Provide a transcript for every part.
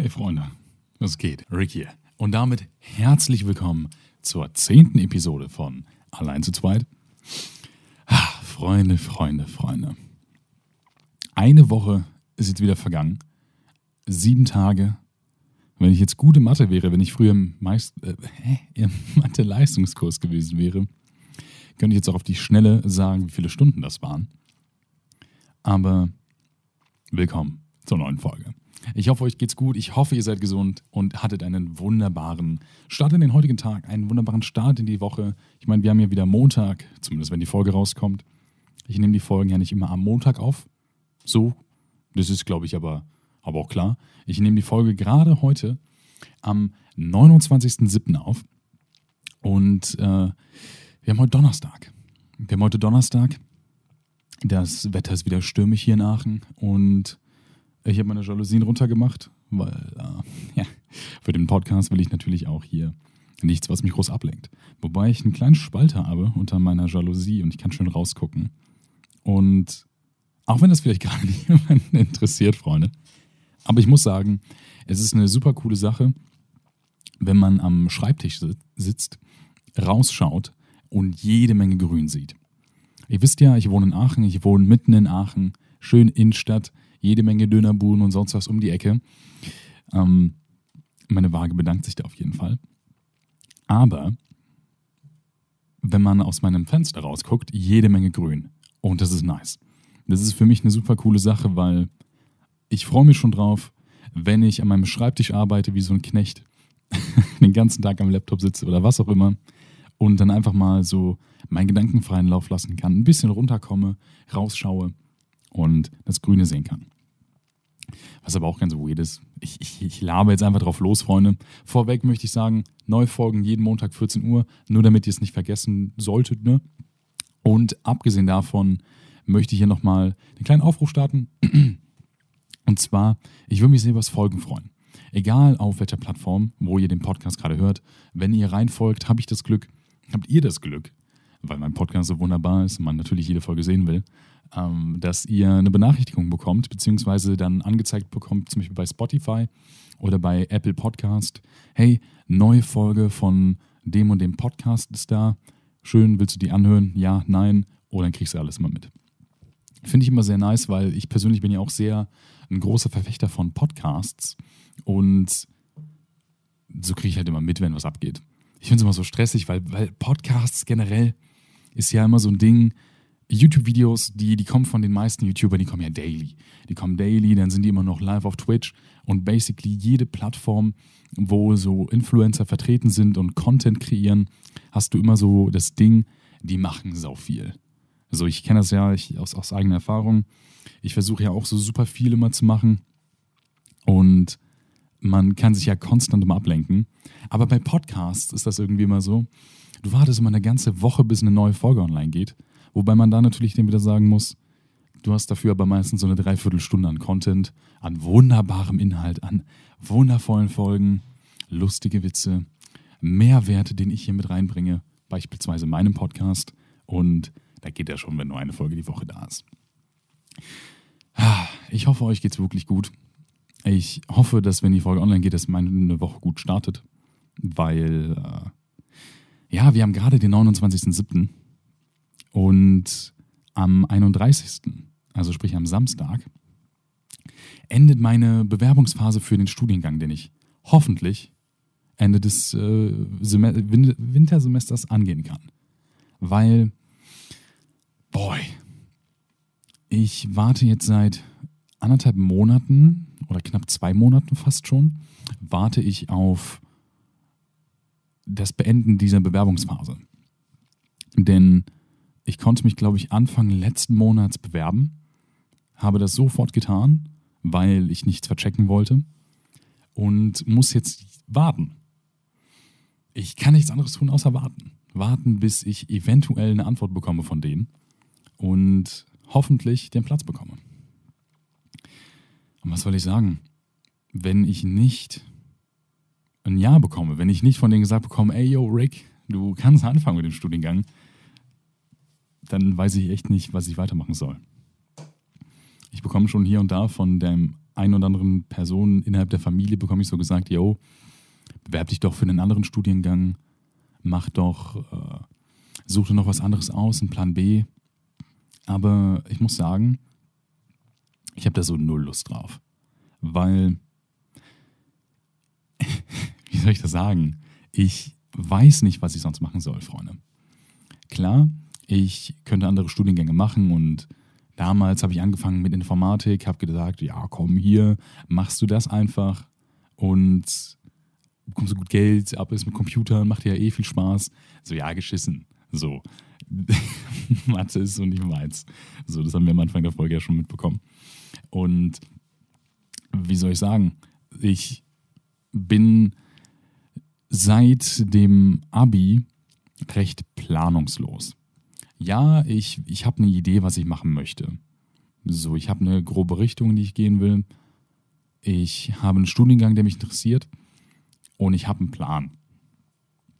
Hey Freunde, was geht? Rick hier. Und damit herzlich willkommen zur zehnten Episode von Allein zu zweit. Ah, Freunde, Freunde, Freunde. Eine Woche ist jetzt wieder vergangen. Sieben Tage. Wenn ich jetzt gute Mathe wäre, wenn ich früher im, Meist äh, im Mathe-Leistungskurs gewesen wäre, könnte ich jetzt auch auf die Schnelle sagen, wie viele Stunden das waren. Aber willkommen zur neuen Folge. Ich hoffe, euch geht's gut. Ich hoffe, ihr seid gesund und hattet einen wunderbaren Start in den heutigen Tag, einen wunderbaren Start in die Woche. Ich meine, wir haben ja wieder Montag, zumindest wenn die Folge rauskommt. Ich nehme die Folgen ja nicht immer am Montag auf. So, das ist, glaube ich, aber, aber auch klar. Ich nehme die Folge gerade heute am 29.07. auf. Und äh, wir haben heute Donnerstag. Wir haben heute Donnerstag. Das Wetter ist wieder stürmisch hier in Aachen und ich habe meine Jalousien runtergemacht, weil äh, ja, für den Podcast will ich natürlich auch hier nichts, was mich groß ablenkt. Wobei ich einen kleinen Spalt habe unter meiner Jalousie und ich kann schön rausgucken. Und auch wenn das vielleicht gerade niemanden interessiert, Freunde, aber ich muss sagen, es ist eine super coole Sache, wenn man am Schreibtisch sitzt, rausschaut und jede Menge Grün sieht. Ihr wisst ja, ich wohne in Aachen, ich wohne mitten in Aachen, schön Innenstadt jede Menge Dönerbuden und sonst was um die Ecke. Ähm, meine Waage bedankt sich da auf jeden Fall. Aber wenn man aus meinem Fenster rausguckt, jede Menge Grün. Und das ist nice. Das ist für mich eine super coole Sache, weil ich freue mich schon drauf, wenn ich an meinem Schreibtisch arbeite wie so ein Knecht, den ganzen Tag am Laptop sitze oder was auch immer und dann einfach mal so meinen Gedankenfreien Lauf lassen kann, ein bisschen runterkomme, rausschaue und das Grüne sehen kann. Was aber auch ganz weird ist. Ich, ich, ich labe jetzt einfach drauf los, Freunde. Vorweg möchte ich sagen, neue Folgen jeden Montag 14 Uhr, nur damit ihr es nicht vergessen solltet. Ne? Und abgesehen davon möchte ich hier nochmal einen kleinen Aufruf starten. Und zwar, ich würde mich sehr über das Folgen freuen. Egal auf welcher Plattform, wo ihr den Podcast gerade hört, wenn ihr reinfolgt, habe ich das Glück, habt ihr das Glück, weil mein Podcast so wunderbar ist und man natürlich jede Folge sehen will, ähm, dass ihr eine Benachrichtigung bekommt, beziehungsweise dann angezeigt bekommt, zum Beispiel bei Spotify oder bei Apple Podcast. Hey, neue Folge von dem und dem Podcast ist da. Schön, willst du die anhören? Ja, nein. Oder dann kriegst du alles immer mit. Finde ich immer sehr nice, weil ich persönlich bin ja auch sehr ein großer Verfechter von Podcasts und so kriege ich halt immer mit, wenn was abgeht. Ich finde es immer so stressig, weil, weil Podcasts generell ist ja immer so ein Ding, YouTube-Videos, die, die kommen von den meisten YouTubern, die kommen ja daily. Die kommen daily, dann sind die immer noch live auf Twitch und basically jede Plattform, wo so Influencer vertreten sind und Content kreieren, hast du immer so das Ding, die machen sau viel. Also ich kenne das ja ich, aus, aus eigener Erfahrung. Ich versuche ja auch so super viel immer zu machen und man kann sich ja konstant immer ablenken. Aber bei Podcasts ist das irgendwie immer so, du wartest immer eine ganze Woche, bis eine neue Folge online geht Wobei man da natürlich dann wieder sagen muss, du hast dafür aber meistens so eine Dreiviertelstunde an Content, an wunderbarem Inhalt, an wundervollen Folgen, lustige Witze, Mehrwerte, den ich hier mit reinbringe, beispielsweise meinem Podcast. Und da geht ja schon, wenn nur eine Folge die Woche da ist. Ich hoffe, euch geht es wirklich gut. Ich hoffe, dass, wenn die Folge online geht, dass meine Woche gut startet. Weil, äh, ja, wir haben gerade den 29.07. Und am 31., also sprich am Samstag, endet meine Bewerbungsphase für den Studiengang, den ich hoffentlich Ende des äh, Wintersemesters angehen kann. Weil, boy, ich warte jetzt seit anderthalb Monaten oder knapp zwei Monaten fast schon, warte ich auf das Beenden dieser Bewerbungsphase. Denn ich konnte mich, glaube ich, Anfang letzten Monats bewerben, habe das sofort getan, weil ich nichts verchecken wollte und muss jetzt warten. Ich kann nichts anderes tun, außer warten. Warten, bis ich eventuell eine Antwort bekomme von denen und hoffentlich den Platz bekomme. Und was soll ich sagen? Wenn ich nicht ein Ja bekomme, wenn ich nicht von denen gesagt bekomme, ey, yo, Rick, du kannst anfangen mit dem Studiengang, dann weiß ich echt nicht, was ich weitermachen soll. Ich bekomme schon hier und da von dem einen oder anderen Personen innerhalb der Familie bekomme ich so gesagt, yo, bewerb dich doch für einen anderen Studiengang, mach doch, äh, such dir noch was anderes aus, einen Plan B. Aber ich muss sagen, ich habe da so null Lust drauf. Weil, wie soll ich das sagen? Ich weiß nicht, was ich sonst machen soll, Freunde. Klar, ich könnte andere Studiengänge machen und damals habe ich angefangen mit Informatik, habe gesagt, ja, komm hier, machst du das einfach und bekommst du gut Geld, ab ist mit Computern, macht dir ja eh viel Spaß. So, ja, geschissen. So. Mathe ist so nicht meins. So, das haben wir am Anfang der Folge ja schon mitbekommen. Und wie soll ich sagen? Ich bin seit dem Abi recht planungslos. Ja, ich, ich habe eine Idee, was ich machen möchte. So, ich habe eine grobe Richtung, in die ich gehen will. Ich habe einen Studiengang, der mich interessiert. Und ich habe einen Plan.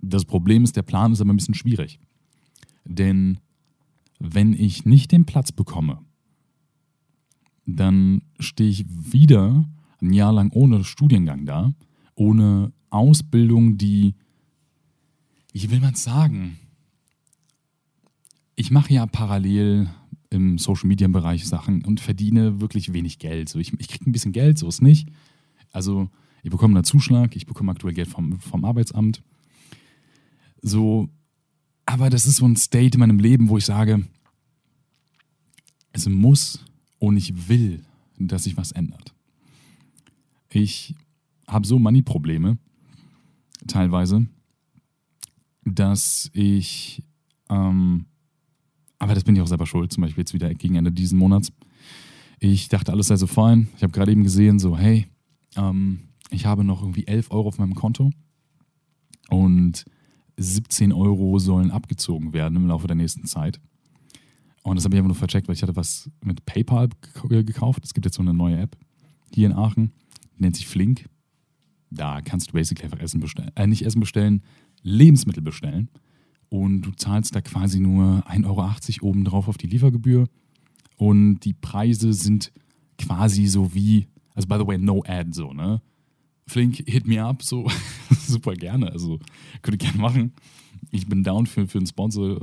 Das Problem ist, der Plan ist aber ein bisschen schwierig. Denn wenn ich nicht den Platz bekomme, dann stehe ich wieder ein Jahr lang ohne Studiengang da, ohne Ausbildung, die, ich will mal sagen, ich mache ja parallel im Social Media Bereich Sachen und verdiene wirklich wenig Geld. So, ich, ich kriege ein bisschen Geld, so ist nicht. Also ich bekomme einen Zuschlag, ich bekomme aktuell Geld vom, vom Arbeitsamt. So, aber das ist so ein State in meinem Leben, wo ich sage, es muss und ich will, dass sich was ändert. Ich habe so Money-Probleme, teilweise, dass ich, ähm, aber das bin ich auch selber schuld, zum Beispiel jetzt wieder gegen Ende dieses Monats. Ich dachte, alles sei so fein. Ich habe gerade eben gesehen, so, hey, ähm, ich habe noch irgendwie 11 Euro auf meinem Konto und 17 Euro sollen abgezogen werden im Laufe der nächsten Zeit. Und das habe ich einfach nur vercheckt, weil ich hatte was mit PayPal gekauft. Es gibt jetzt so eine neue App hier in Aachen, die nennt sich Flink. Da kannst du basically einfach Essen bestellen, äh, nicht Essen bestellen, Lebensmittel bestellen. Und du zahlst da quasi nur 1,80 Euro obendrauf auf die Liefergebühr. Und die Preise sind quasi so wie, also by the way, no ad so, ne? Flink, hit me up, so super gerne. Also könnt ihr gerne machen. Ich bin down für, für einen Sponsor.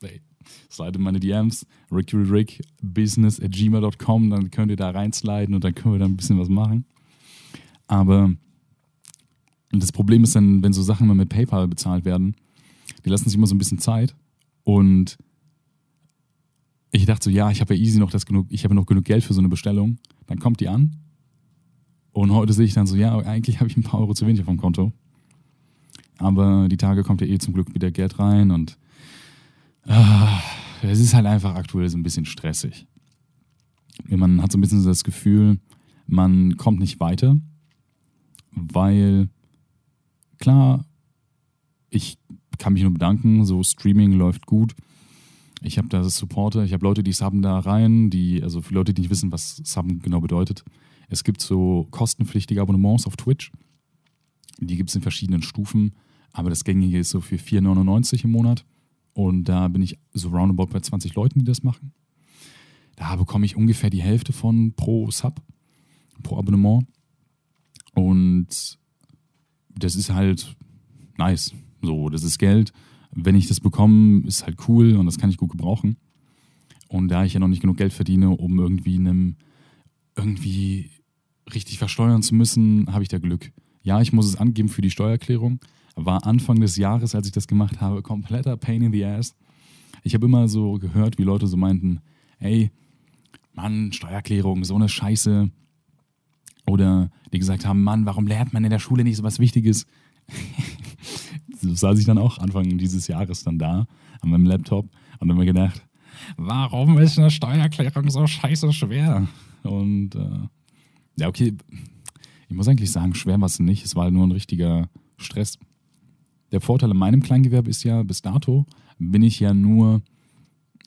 Hey, slide in meine DMs, rickyrick.business at gmail.com, dann könnt ihr da reinsliden und dann können wir da ein bisschen was machen. Aber das Problem ist dann, wenn so Sachen mal mit PayPal bezahlt werden, die lassen sich immer so ein bisschen Zeit und ich dachte so, ja, ich habe ja easy noch das genug, ich habe noch genug Geld für so eine Bestellung. Dann kommt die an und heute sehe ich dann so, ja, eigentlich habe ich ein paar Euro zu wenig auf dem Konto. Aber die Tage kommt ja eh zum Glück wieder Geld rein und ah, es ist halt einfach aktuell so ein bisschen stressig. Man hat so ein bisschen das Gefühl, man kommt nicht weiter, weil klar, ich kann mich nur bedanken, so Streaming läuft gut. Ich habe da Supporter, ich habe Leute, die subben da rein, die, also für Leute, die nicht wissen, was subben genau bedeutet, es gibt so kostenpflichtige Abonnements auf Twitch. Die gibt es in verschiedenen Stufen, aber das gängige ist so für 4,99 im Monat. Und da bin ich so roundabout bei 20 Leuten, die das machen. Da bekomme ich ungefähr die Hälfte von pro Sub, pro Abonnement. Und das ist halt nice. So, das ist Geld. Wenn ich das bekomme, ist halt cool und das kann ich gut gebrauchen. Und da ich ja noch nicht genug Geld verdiene, um irgendwie einem irgendwie richtig versteuern zu müssen, habe ich da Glück. Ja, ich muss es angeben für die Steuererklärung. War Anfang des Jahres, als ich das gemacht habe, kompletter Pain in the Ass. Ich habe immer so gehört, wie Leute so meinten, hey, Mann, Steuererklärung, so eine Scheiße. Oder die gesagt haben, Mann, warum lernt man in der Schule nicht so was Wichtiges? Saß ich dann auch Anfang dieses Jahres dann da an meinem Laptop und habe mir gedacht, warum ist eine Steuererklärung so scheiße schwer? Und äh, ja, okay, ich muss eigentlich sagen, schwer war es nicht. Es war nur ein richtiger Stress. Der Vorteil in meinem Kleingewerbe ist ja, bis dato bin ich ja nur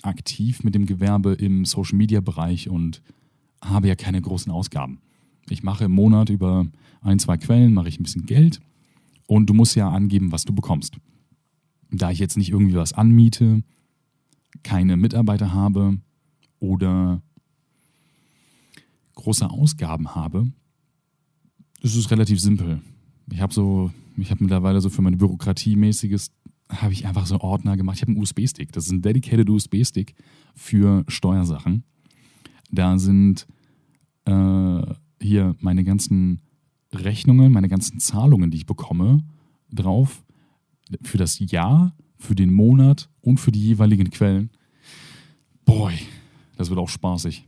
aktiv mit dem Gewerbe im Social-Media-Bereich und habe ja keine großen Ausgaben. Ich mache im Monat über ein, zwei Quellen, mache ich ein bisschen Geld und du musst ja angeben, was du bekommst. Da ich jetzt nicht irgendwie was anmiete, keine Mitarbeiter habe oder große Ausgaben habe, ist es relativ simpel. Ich habe so, ich habe mittlerweile so für mein Bürokratiemäßiges, habe ich einfach so Ordner gemacht. Ich habe einen USB-Stick. Das ist ein dedicated USB-Stick für Steuersachen. Da sind äh, hier meine ganzen Rechnungen, meine ganzen Zahlungen, die ich bekomme, drauf. Für das Jahr, für den Monat und für die jeweiligen Quellen. Boy, das wird auch spaßig.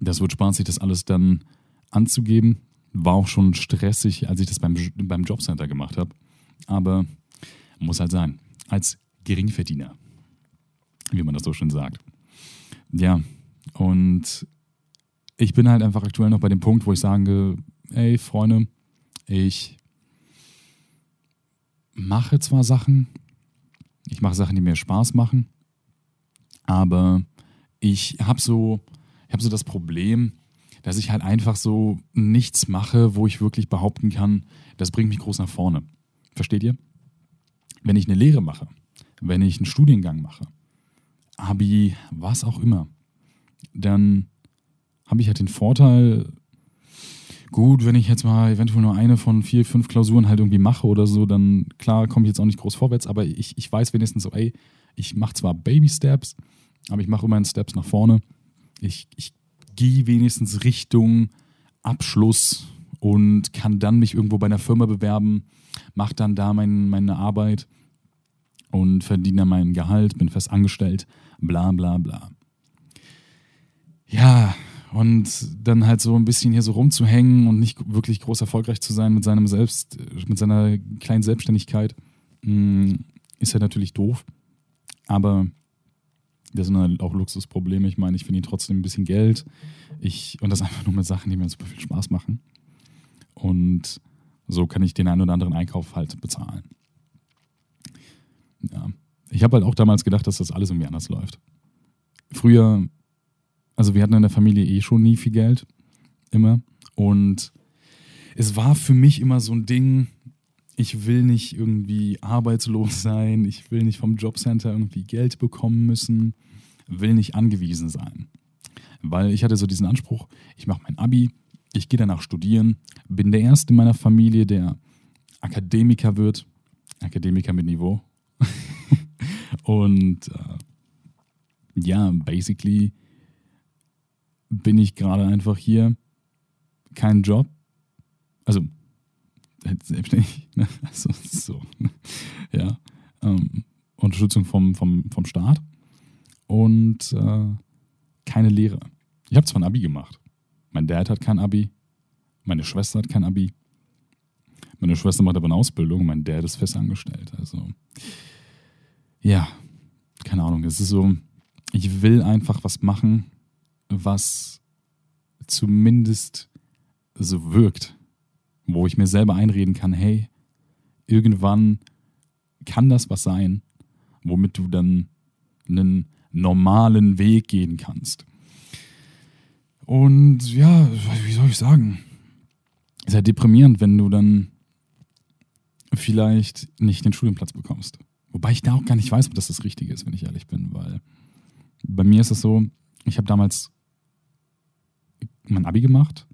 Das wird spaßig, das alles dann anzugeben. War auch schon stressig, als ich das beim, beim Jobcenter gemacht habe. Aber muss halt sein. Als Geringverdiener, wie man das so schön sagt. Ja, und ich bin halt einfach aktuell noch bei dem Punkt, wo ich sage, ey Freunde, ich mache zwar Sachen, ich mache Sachen, die mir Spaß machen, aber ich habe so, ich so das Problem, dass ich halt einfach so nichts mache, wo ich wirklich behaupten kann, das bringt mich groß nach vorne. Versteht ihr? Wenn ich eine Lehre mache, wenn ich einen Studiengang mache, Abi, was auch immer, dann habe ich halt den Vorteil, gut, wenn ich jetzt mal eventuell nur eine von vier, fünf Klausuren halt irgendwie mache oder so, dann klar komme ich jetzt auch nicht groß vorwärts, aber ich, ich weiß wenigstens so, ey, ich mache zwar Baby-Steps, aber ich mache immerhin Steps nach vorne. Ich, ich gehe wenigstens Richtung Abschluss und kann dann mich irgendwo bei einer Firma bewerben, mache dann da mein, meine Arbeit und verdiene dann mein Gehalt, bin fest angestellt, bla bla bla. Ja, und dann halt so ein bisschen hier so rumzuhängen und nicht wirklich groß erfolgreich zu sein mit seinem Selbst, mit seiner kleinen Selbstständigkeit, mm, ist ja natürlich doof. Aber das sind halt auch Luxusprobleme. Ich meine, ich verdiene trotzdem ein bisschen Geld. Ich, und das einfach nur mit Sachen, die mir super viel Spaß machen. Und so kann ich den einen oder anderen Einkauf halt bezahlen. Ja. Ich habe halt auch damals gedacht, dass das alles irgendwie anders läuft. Früher, also wir hatten in der Familie eh schon nie viel Geld. Immer. Und es war für mich immer so ein Ding, ich will nicht irgendwie arbeitslos sein, ich will nicht vom Jobcenter irgendwie Geld bekommen müssen, will nicht angewiesen sein. Weil ich hatte so diesen Anspruch, ich mache mein ABI, ich gehe danach studieren, bin der Erste in meiner Familie, der Akademiker wird, Akademiker mit Niveau. Und äh, ja, basically bin ich gerade einfach hier, kein Job. Also selbstständig, ne? also so, ne? ja, ähm, Unterstützung vom, vom, vom Staat und äh, keine Lehre. Ich habe zwar ein Abi gemacht. Mein Dad hat kein Abi, meine Schwester hat kein Abi. Meine Schwester macht aber eine Ausbildung, mein Dad ist fest angestellt. Also, ja, keine Ahnung. Es ist so, ich will einfach was machen, was zumindest so wirkt wo ich mir selber einreden kann, hey, irgendwann kann das was sein, womit du dann einen normalen Weg gehen kannst. Und ja, wie soll ich sagen? Ist halt deprimierend, wenn du dann vielleicht nicht den Studienplatz bekommst. Wobei ich da auch gar nicht weiß, ob das das Richtige ist, wenn ich ehrlich bin, weil bei mir ist es so, ich habe damals mein Abi gemacht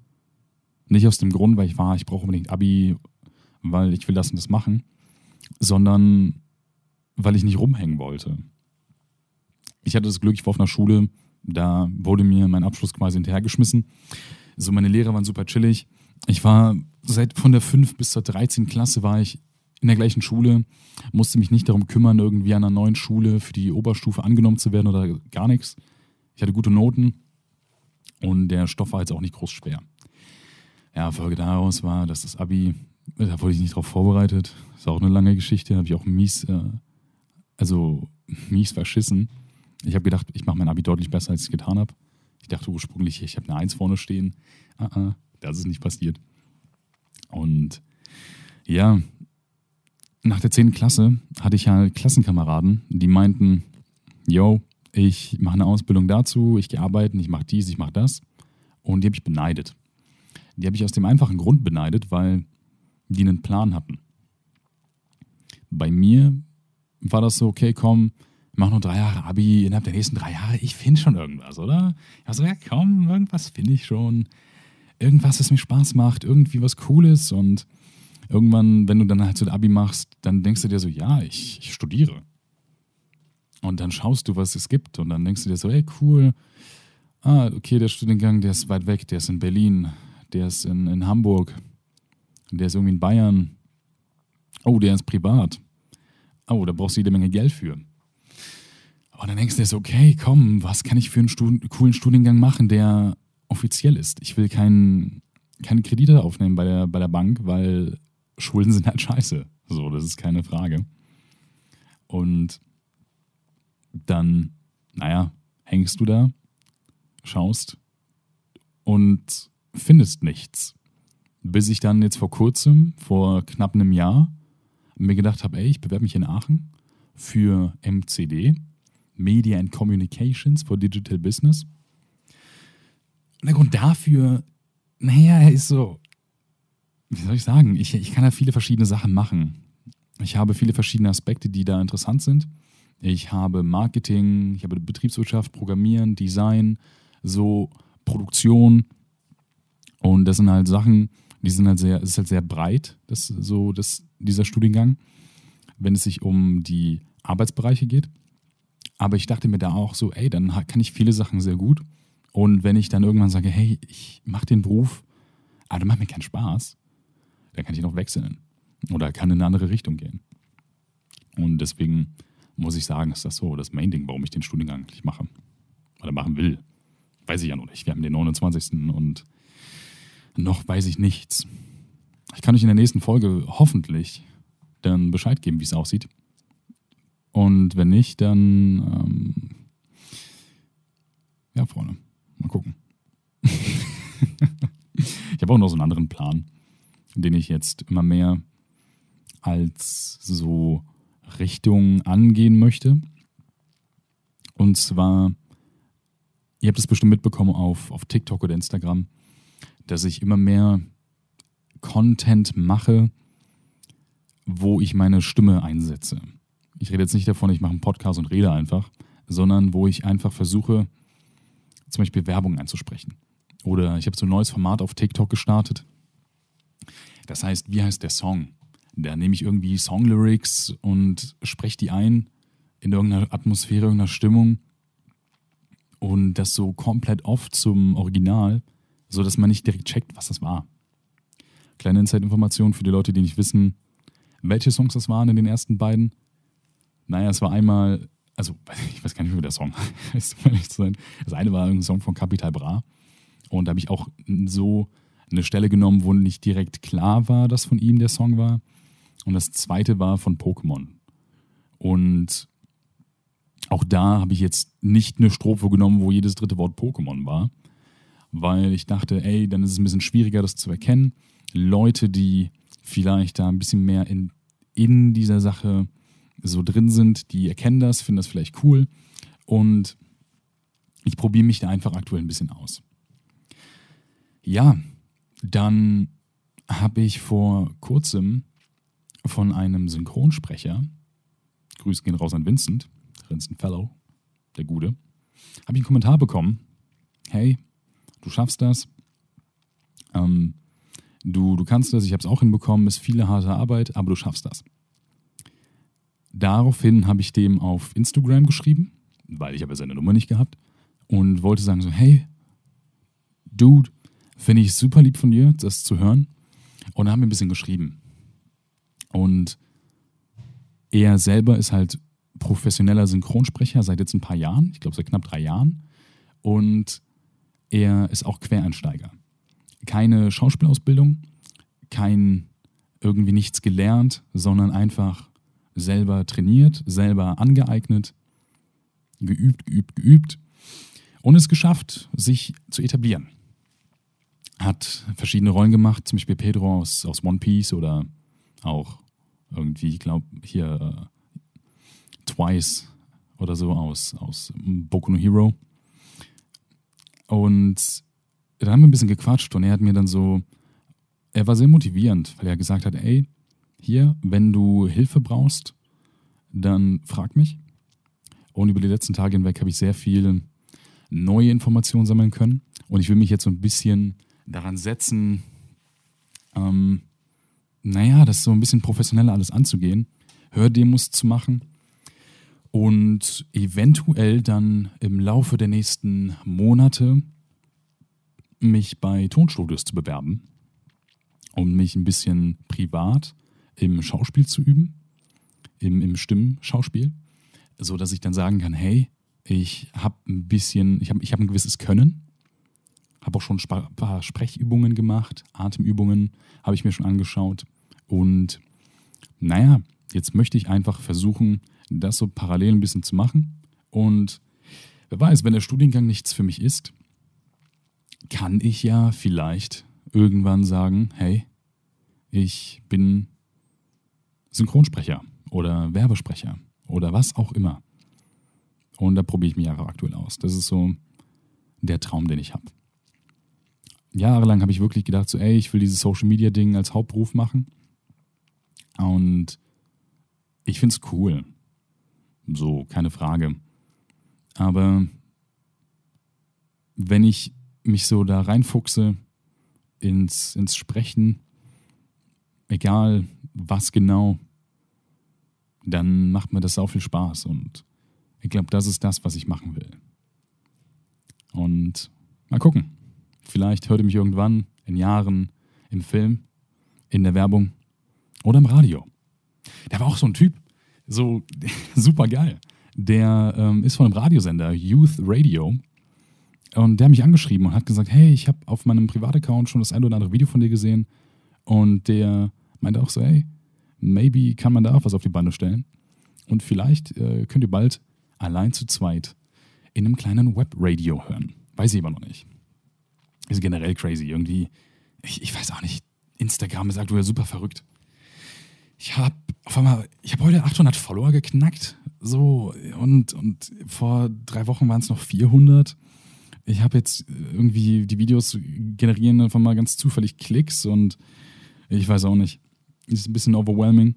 nicht aus dem Grund, weil ich war, ich brauche unbedingt Abi, weil ich will das und das machen, sondern weil ich nicht rumhängen wollte. Ich hatte das Glück, ich war auf einer Schule, da wurde mir mein Abschluss quasi hinterhergeschmissen. So, meine Lehrer waren super chillig. Ich war seit von der 5 bis zur 13. Klasse war ich in der gleichen Schule, musste mich nicht darum kümmern, irgendwie an einer neuen Schule für die Oberstufe angenommen zu werden oder gar nichts. Ich hatte gute Noten und der Stoff war jetzt auch nicht groß schwer. Ja, Folge daraus war, dass das Abi, da wurde ich nicht drauf vorbereitet. Ist auch eine lange Geschichte, habe ich auch mies, äh, also mies verschissen. Ich habe gedacht, ich mache mein Abi deutlich besser, als ich es getan habe. Ich dachte ursprünglich, ich habe eine Eins vorne stehen. Ah, ah, das ist nicht passiert. Und ja, nach der 10. Klasse hatte ich halt Klassenkameraden, die meinten, yo, ich mache eine Ausbildung dazu, ich gehe arbeiten, ich mache dies, ich mache das. Und die habe ich beneidet. Die habe ich aus dem einfachen Grund beneidet, weil die einen Plan hatten. Bei mir war das so, okay, komm, mach noch drei Jahre Abi, innerhalb der nächsten drei Jahre, ich finde schon irgendwas, oder? Ich war so, ja komm, irgendwas finde ich schon. Irgendwas, was mir Spaß macht, irgendwie was Cooles und irgendwann, wenn du dann halt so ein Abi machst, dann denkst du dir so, ja, ich, ich studiere. Und dann schaust du, was es gibt und dann denkst du dir so, ey, cool, ah, okay, der Studiengang, der ist weit weg, der ist in Berlin, der ist in, in Hamburg, der ist irgendwie in Bayern. Oh, der ist privat. Oh, da brauchst du jede Menge Geld für. Und dann denkst du dir so, okay, komm, was kann ich für einen Stud coolen Studiengang machen, der offiziell ist? Ich will keinen keine Kredite aufnehmen bei der, bei der Bank, weil Schulden sind halt scheiße. So, das ist keine Frage. Und dann, naja, hängst du da, schaust und findest nichts. Bis ich dann jetzt vor kurzem, vor knapp einem Jahr, mir gedacht habe, ey, ich bewerbe mich in Aachen für MCD, Media and Communications for Digital Business. Und der Grund dafür, naja, er ist so, wie soll ich sagen, ich, ich kann da viele verschiedene Sachen machen. Ich habe viele verschiedene Aspekte, die da interessant sind. Ich habe Marketing, ich habe Betriebswirtschaft, Programmieren, Design, so Produktion. Und das sind halt Sachen, die sind halt sehr, es ist halt sehr breit, das, so das, dieser Studiengang, wenn es sich um die Arbeitsbereiche geht. Aber ich dachte mir da auch so, ey, dann kann ich viele Sachen sehr gut. Und wenn ich dann irgendwann sage, hey, ich mache den Beruf, aber der macht mir keinen Spaß, dann kann ich noch wechseln. Oder kann in eine andere Richtung gehen. Und deswegen muss ich sagen, ist das so das Main-Ding, warum ich den Studiengang eigentlich mache. Oder machen will. Weiß ich ja noch nicht. Wir haben den 29. und noch weiß ich nichts. Ich kann euch in der nächsten Folge hoffentlich dann Bescheid geben, wie es aussieht. Und wenn nicht, dann ähm, ja, Freunde, mal gucken. ich habe auch noch so einen anderen Plan, den ich jetzt immer mehr als so Richtung angehen möchte. Und zwar, ihr habt es bestimmt mitbekommen auf, auf TikTok oder Instagram, dass ich immer mehr Content mache, wo ich meine Stimme einsetze. Ich rede jetzt nicht davon, ich mache einen Podcast und rede einfach, sondern wo ich einfach versuche, zum Beispiel Werbung einzusprechen. Oder ich habe so ein neues Format auf TikTok gestartet. Das heißt, wie heißt der Song? Da nehme ich irgendwie Songlyrics und spreche die ein in irgendeiner Atmosphäre, irgendeiner Stimmung und das so komplett oft zum Original, so dass man nicht direkt checkt, was das war. Kleine Inside-Information für die Leute, die nicht wissen, welche Songs das waren in den ersten beiden. Naja, es war einmal, also ich weiß gar nicht, wie der Song heißt, um ehrlich zu sein. Das eine war ein Song von Capital Bra und da habe ich auch so eine Stelle genommen, wo nicht direkt klar war, dass von ihm der Song war. Und das zweite war von Pokémon. Und auch da habe ich jetzt nicht eine Strophe genommen, wo jedes dritte Wort Pokémon war, weil ich dachte, ey, dann ist es ein bisschen schwieriger, das zu erkennen. Leute, die vielleicht da ein bisschen mehr in, in dieser Sache so drin sind, die erkennen das, finden das vielleicht cool. Und ich probiere mich da einfach aktuell ein bisschen aus. Ja, dann habe ich vor kurzem von einem Synchronsprecher, Grüße gehen raus an Vincent, Vincent Fellow, der Gute, habe ich einen Kommentar bekommen. Hey, du schaffst das. Ähm, du, du kannst das, ich habe es auch hinbekommen, ist viele harte Arbeit, aber du schaffst das. Daraufhin habe ich dem auf Instagram geschrieben, weil ich habe seine Nummer nicht gehabt und wollte sagen so, hey, Dude, finde ich super lieb von dir, das zu hören. Und dann haben wir ein bisschen geschrieben. Und er selber ist halt professioneller Synchronsprecher seit jetzt ein paar Jahren, ich glaube seit knapp drei Jahren. Und er ist auch Quereinsteiger. Keine Schauspielausbildung, kein irgendwie nichts gelernt, sondern einfach selber trainiert, selber angeeignet, geübt, geübt, geübt und es geschafft, sich zu etablieren. Hat verschiedene Rollen gemacht, zum Beispiel Pedro aus, aus One Piece oder auch irgendwie, ich glaube, hier äh, Twice oder so aus, aus Boku no Hero. Und da haben wir ein bisschen gequatscht und er hat mir dann so, er war sehr motivierend, weil er gesagt hat, ey, hier, wenn du Hilfe brauchst, dann frag mich. Und über die letzten Tage hinweg habe ich sehr viel neue Informationen sammeln können. Und ich will mich jetzt so ein bisschen daran setzen, ähm, naja, das so ein bisschen professioneller alles anzugehen, Hördemos zu machen und eventuell dann im Laufe der nächsten Monate mich bei Tonstudios zu bewerben, um mich ein bisschen privat im Schauspiel zu üben, im, im Stimmschauspiel, so dass ich dann sagen kann, hey, ich habe ein bisschen, ich habe ich hab ein gewisses Können, habe auch schon ein paar Sprechübungen gemacht, Atemübungen habe ich mir schon angeschaut und naja, jetzt möchte ich einfach versuchen, das so parallel ein bisschen zu machen und wer weiß, wenn der Studiengang nichts für mich ist, kann ich ja vielleicht irgendwann sagen, hey, ich bin Synchronsprecher oder Werbesprecher oder was auch immer. Und da probiere ich mich einfach aktuell aus. Das ist so der Traum, den ich habe. Jahrelang habe ich wirklich gedacht, so, ey, ich will dieses Social Media Ding als Hauptberuf machen. Und ich finde es cool. So, keine Frage. Aber wenn ich mich so da reinfuchse ins, ins Sprechen, egal was genau, dann macht mir das auch viel Spaß. Und ich glaube, das ist das, was ich machen will. Und mal gucken. Vielleicht hört ihr mich irgendwann in Jahren im Film, in der Werbung oder im Radio. Der war auch so ein Typ, so super geil. Der ähm, ist von einem Radiosender, Youth Radio. Und der hat mich angeschrieben und hat gesagt, hey, ich habe auf meinem Privataccount schon das ein oder andere Video von dir gesehen. Und der meinte auch so, hey, maybe kann man da auch was auf die Bande stellen. Und vielleicht äh, könnt ihr bald allein zu zweit in einem kleinen Webradio hören. Weiß ich aber noch nicht. Ist generell crazy. Irgendwie, ich, ich weiß auch nicht, Instagram ist aktuell super verrückt. Ich habe auf einmal, ich habe heute 800 Follower geknackt. So, und, und vor drei Wochen waren es noch 400. Ich habe jetzt irgendwie die Videos generieren einfach mal ganz zufällig Klicks und ich weiß auch nicht. Ist ein bisschen overwhelming.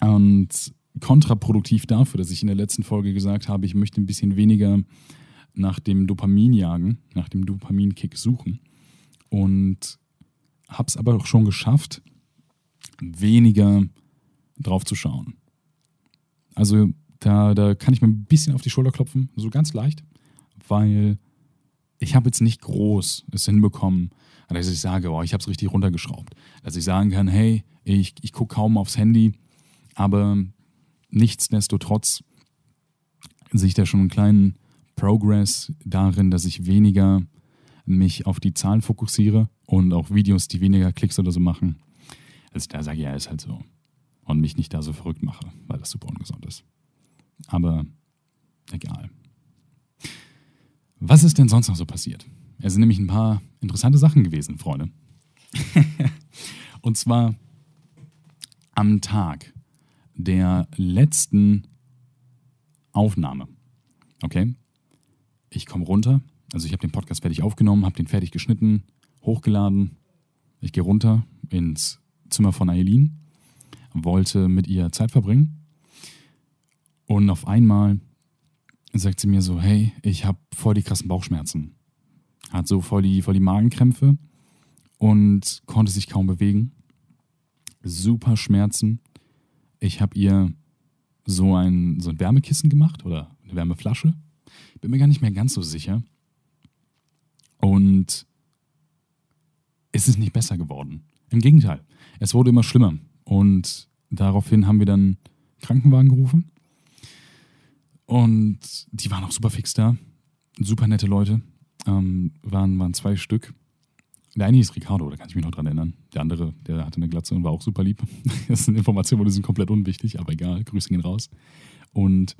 Und kontraproduktiv dafür, dass ich in der letzten Folge gesagt habe, ich möchte ein bisschen weniger nach dem Dopamin jagen, nach dem Dopaminkick suchen. Und habe es aber auch schon geschafft, weniger drauf zu schauen. Also da, da kann ich mir ein bisschen auf die Schulter klopfen, so ganz leicht, weil ich habe jetzt nicht groß es hinbekommen, dass ich sage, oh, ich habe es richtig runtergeschraubt. Dass ich sagen kann, hey, ich, ich gucke kaum aufs Handy, aber nichtsdestotrotz sehe ich da schon einen kleinen Progress darin, dass ich weniger mich auf die Zahlen fokussiere und auch Videos, die weniger Klicks oder so machen. Also da sage ich, ja, ist halt so. Und mich nicht da so verrückt mache, weil das super ungesund ist. Aber egal. Was ist denn sonst noch so passiert? Es sind nämlich ein paar interessante Sachen gewesen, Freunde. und zwar am Tag der letzten Aufnahme. Okay? Ich komme runter, also ich habe den Podcast fertig aufgenommen, habe den fertig geschnitten, hochgeladen. Ich gehe runter ins Zimmer von Eileen, wollte mit ihr Zeit verbringen. Und auf einmal sagt sie mir so, hey, ich habe voll die krassen Bauchschmerzen. Hat so voll die, voll die Magenkrämpfe und konnte sich kaum bewegen. Super Schmerzen ich habe ihr so ein, so ein Wärmekissen gemacht oder eine Wärmeflasche. Bin mir gar nicht mehr ganz so sicher. Und es ist nicht besser geworden. Im Gegenteil, es wurde immer schlimmer. Und daraufhin haben wir dann Krankenwagen gerufen. Und die waren auch super fix da. Super nette Leute. Ähm, waren, waren zwei Stück. Der eine ist Ricardo, da kann ich mich noch dran erinnern. Der andere, der hatte eine Glatze und war auch super lieb. Das sind Informationen, die sind komplett unwichtig, aber egal, Grüße gehen raus. Und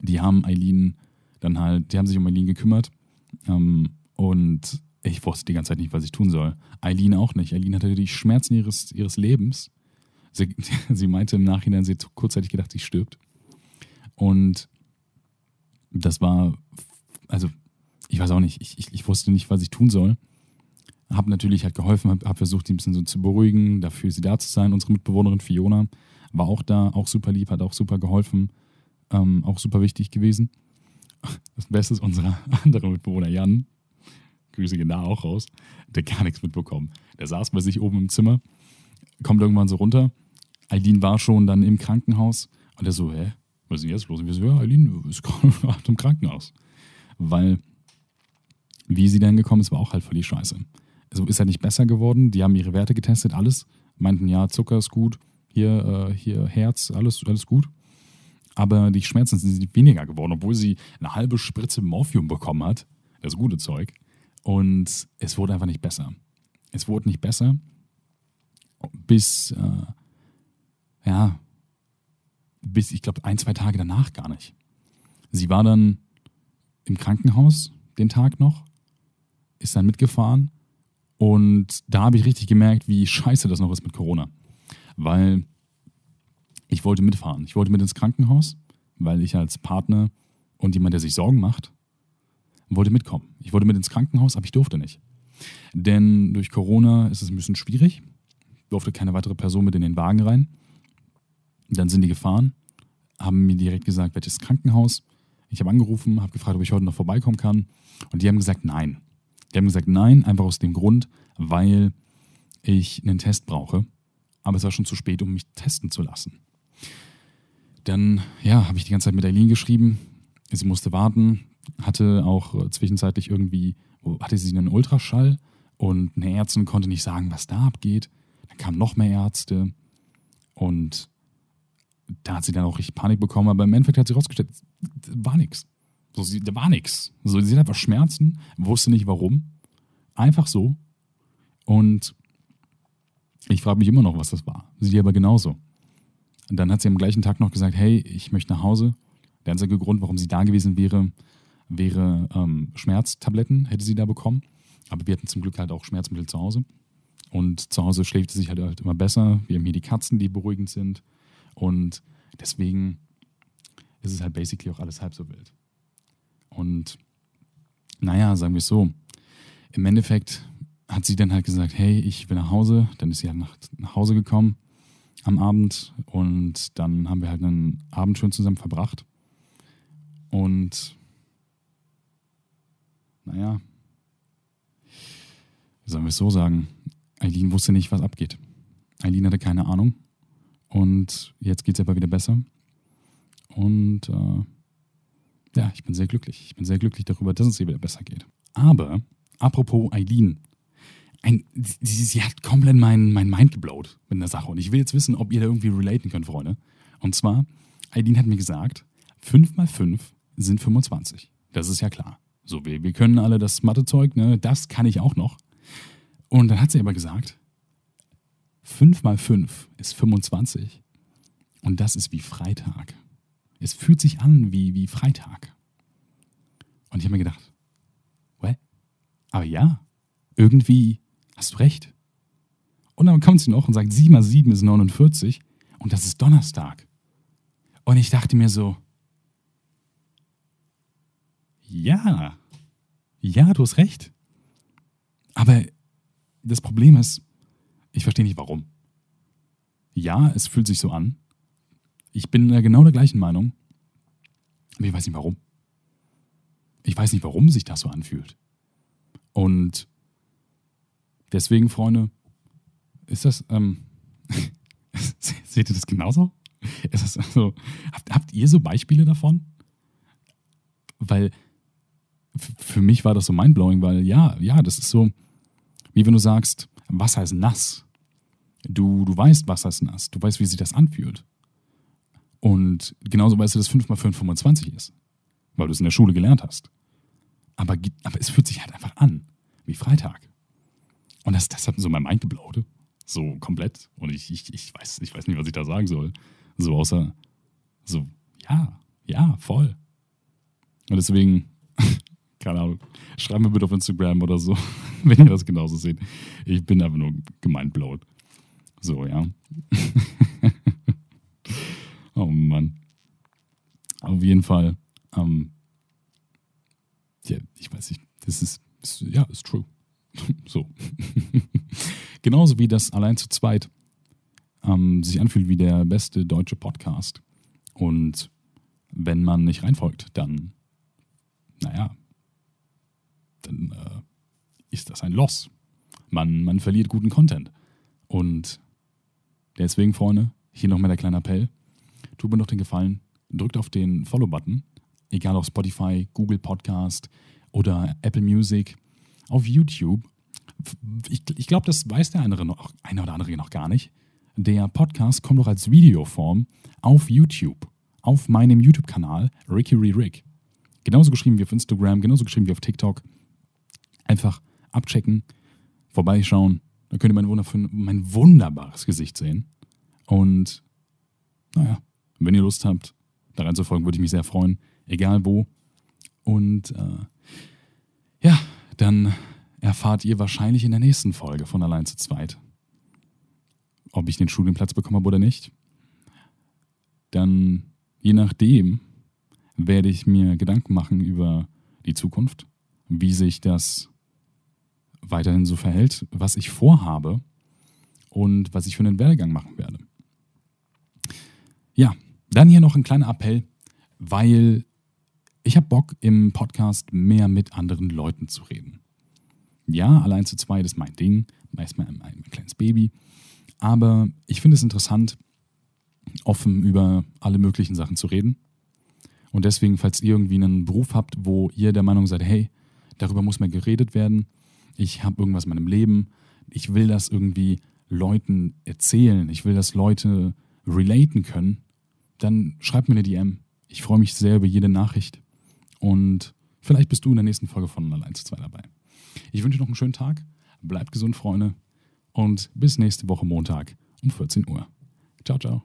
die haben Eileen dann halt, die haben sich um Eileen gekümmert. Ähm, und ich wusste die ganze Zeit nicht, was ich tun soll. Eileen auch nicht. Eileen hatte die Schmerzen ihres, ihres Lebens. Sie, sie meinte im Nachhinein, sie hat kurzzeitig gedacht, sie stirbt. Und das war, also, ich weiß auch nicht, ich, ich, ich wusste nicht, was ich tun soll. Habe natürlich halt geholfen, habe hab versucht, die ein bisschen so zu beruhigen, dafür sie da zu sein. Unsere Mitbewohnerin Fiona war auch da, auch super lieb, hat auch super geholfen. Ähm, auch super wichtig gewesen. Das Beste ist unser anderer Mitbewohner Jan. Grüße gehen da auch raus. Der gar nichts mitbekommen. Der saß bei sich oben im Zimmer, kommt irgendwann so runter. Eileen war schon dann im Krankenhaus und er so, hä, was ist denn jetzt los? Und wir so, ja, Eileen ist gerade im Krankenhaus. Weil, wie sie dann gekommen ist, war auch halt voll die Scheiße. Also ist halt nicht besser geworden. Die haben ihre Werte getestet, alles. Meinten, ja, Zucker ist gut, hier, äh, hier Herz, alles, alles gut. Aber die Schmerzen sind weniger geworden, obwohl sie eine halbe Spritze Morphium bekommen hat. Das gute Zeug. Und es wurde einfach nicht besser. Es wurde nicht besser, bis, äh, ja, bis ich glaube ein, zwei Tage danach gar nicht. Sie war dann im Krankenhaus den Tag noch, ist dann mitgefahren und da habe ich richtig gemerkt, wie scheiße das noch ist mit Corona. Weil ich wollte mitfahren. Ich wollte mit ins Krankenhaus, weil ich als Partner und jemand, der sich Sorgen macht, wollte mitkommen. Ich wollte mit ins Krankenhaus, aber ich durfte nicht. Denn durch Corona ist es ein bisschen schwierig. Durfte keine weitere Person mit in den Wagen rein. Dann sind die gefahren, haben mir direkt gesagt, welches Krankenhaus. Ich habe angerufen, habe gefragt, ob ich heute noch vorbeikommen kann. Und die haben gesagt, nein. Die haben gesagt, nein, einfach aus dem Grund, weil ich einen Test brauche. Aber es war schon zu spät, um mich testen zu lassen. Dann, ja, habe ich die ganze Zeit mit Eileen geschrieben. Sie musste warten, hatte auch zwischenzeitlich irgendwie, hatte sie einen Ultraschall und eine Ärztin konnte nicht sagen, was da abgeht. Dann kamen noch mehr Ärzte und da hat sie dann auch richtig Panik bekommen, aber im Endeffekt hat sie rausgestellt, war nichts. So, sie, da war nichts. So, sie hat einfach Schmerzen, wusste nicht warum. Einfach so. Und ich frage mich immer noch, was das war. Sie aber genauso. Und dann hat sie am gleichen Tag noch gesagt, hey, ich möchte nach Hause. Der einzige Grund, warum sie da gewesen wäre, wäre ähm, Schmerztabletten, hätte sie da bekommen. Aber wir hatten zum Glück halt auch Schmerzmittel zu Hause. Und zu Hause schläft es sich halt, halt immer besser. Wir haben hier die Katzen, die beruhigend sind. Und deswegen ist es halt basically auch alles halb so wild. Und naja, sagen wir es so. Im Endeffekt hat sie dann halt gesagt, hey, ich will nach Hause. Dann ist sie halt nach, nach Hause gekommen am Abend und dann haben wir halt einen Abend schön zusammen verbracht. Und naja, wie sollen wir es so sagen? Eileen wusste nicht, was abgeht. Eileen hatte keine Ahnung. Und jetzt geht es aber wieder besser. Und äh, ja, ich bin sehr glücklich. Ich bin sehr glücklich darüber, dass es ihr wieder besser geht. Aber, apropos Eileen, ein, sie, sie, hat komplett mein, mein Mind geblowt mit einer Sache. Und ich will jetzt wissen, ob ihr da irgendwie relaten könnt, Freunde. Und zwar, Eileen hat mir gesagt, 5 mal 5 sind 25. Das ist ja klar. So, wir, wir können alle das Mathezeug, ne, das kann ich auch noch. Und dann hat sie aber gesagt, 5 mal 5 ist 25. Und das ist wie Freitag. Es fühlt sich an wie, wie Freitag. Und ich habe mir gedacht, what? Aber ja, irgendwie hast du recht. Und dann kommt sie noch und sagt, 7 mal 7 ist 49 und das ist Donnerstag. Und ich dachte mir so, ja, ja, du hast recht. Aber das Problem ist, ich verstehe nicht warum. Ja, es fühlt sich so an. Ich bin genau der gleichen Meinung. Aber ich weiß nicht warum. Ich weiß nicht, warum sich das so anfühlt. Und deswegen, Freunde, ist das, ähm, seht ihr das genauso? Ist das also, habt, habt ihr so Beispiele davon? Weil für mich war das so mindblowing, weil ja, ja, das ist so, wie wenn du sagst, Wasser ist nass. Du, du weißt, Wasser ist nass. Du weißt, wie sich das anfühlt. Und genauso weißt du, dass 5 mal 5 25 ist. Weil du es in der Schule gelernt hast. Aber, aber es fühlt sich halt einfach an. Wie Freitag. Und das, das hat so mein Mind geblaut. So komplett. Und ich, ich, ich, weiß, ich weiß nicht, was ich da sagen soll. So außer, so, ja, ja, voll. Und deswegen, keine Ahnung, schreibt mir bitte auf Instagram oder so, wenn ihr das genauso seht. Ich bin einfach nur gemeint blaut. So, ja. oh Mann. Auf jeden Fall, ähm, ja, ich weiß nicht, das ist, ist ja, ist true. so. Genauso wie das allein zu zweit ähm, sich anfühlt wie der beste deutsche Podcast. Und wenn man nicht reinfolgt, dann, naja, dann äh, ist das ein Loss. Man, man verliert guten Content. Und deswegen, Freunde, hier nochmal der kleine Appell. Tut mir doch den Gefallen, drückt auf den Follow-Button, egal auf Spotify, Google Podcast oder Apple Music, auf YouTube. Ich, ich glaube, das weiß der eine, noch, eine oder andere noch gar nicht. Der Podcast kommt doch als Videoform auf YouTube, auf meinem YouTube-Kanal Ricky Re Rick. Genauso geschrieben wie auf Instagram, genauso geschrieben wie auf TikTok. Einfach abchecken, vorbeischauen. Dann könnt ihr mein, mein wunderbares Gesicht sehen. Und naja, wenn ihr Lust habt, da reinzufolgen, würde ich mich sehr freuen. Egal wo. Und äh, dann erfahrt ihr wahrscheinlich in der nächsten Folge von Allein zu zweit, ob ich den Studienplatz bekommen habe oder nicht. Dann, je nachdem, werde ich mir Gedanken machen über die Zukunft, wie sich das weiterhin so verhält, was ich vorhabe und was ich für einen Werdegang machen werde. Ja, dann hier noch ein kleiner Appell, weil ich habe Bock im Podcast mehr mit anderen Leuten zu reden. Ja, allein zu zweit ist mein Ding, meistens mein, mein kleines Baby, aber ich finde es interessant, offen über alle möglichen Sachen zu reden. Und deswegen, falls ihr irgendwie einen Beruf habt, wo ihr der Meinung seid, hey, darüber muss mal geredet werden, ich habe irgendwas in meinem Leben, ich will das irgendwie Leuten erzählen, ich will, dass Leute relaten können, dann schreibt mir eine DM. Ich freue mich sehr über jede Nachricht. Und vielleicht bist du in der nächsten Folge von Allein zu zwei dabei. Ich wünsche dir noch einen schönen Tag. Bleibt gesund, Freunde. Und bis nächste Woche Montag um 14 Uhr. Ciao, ciao.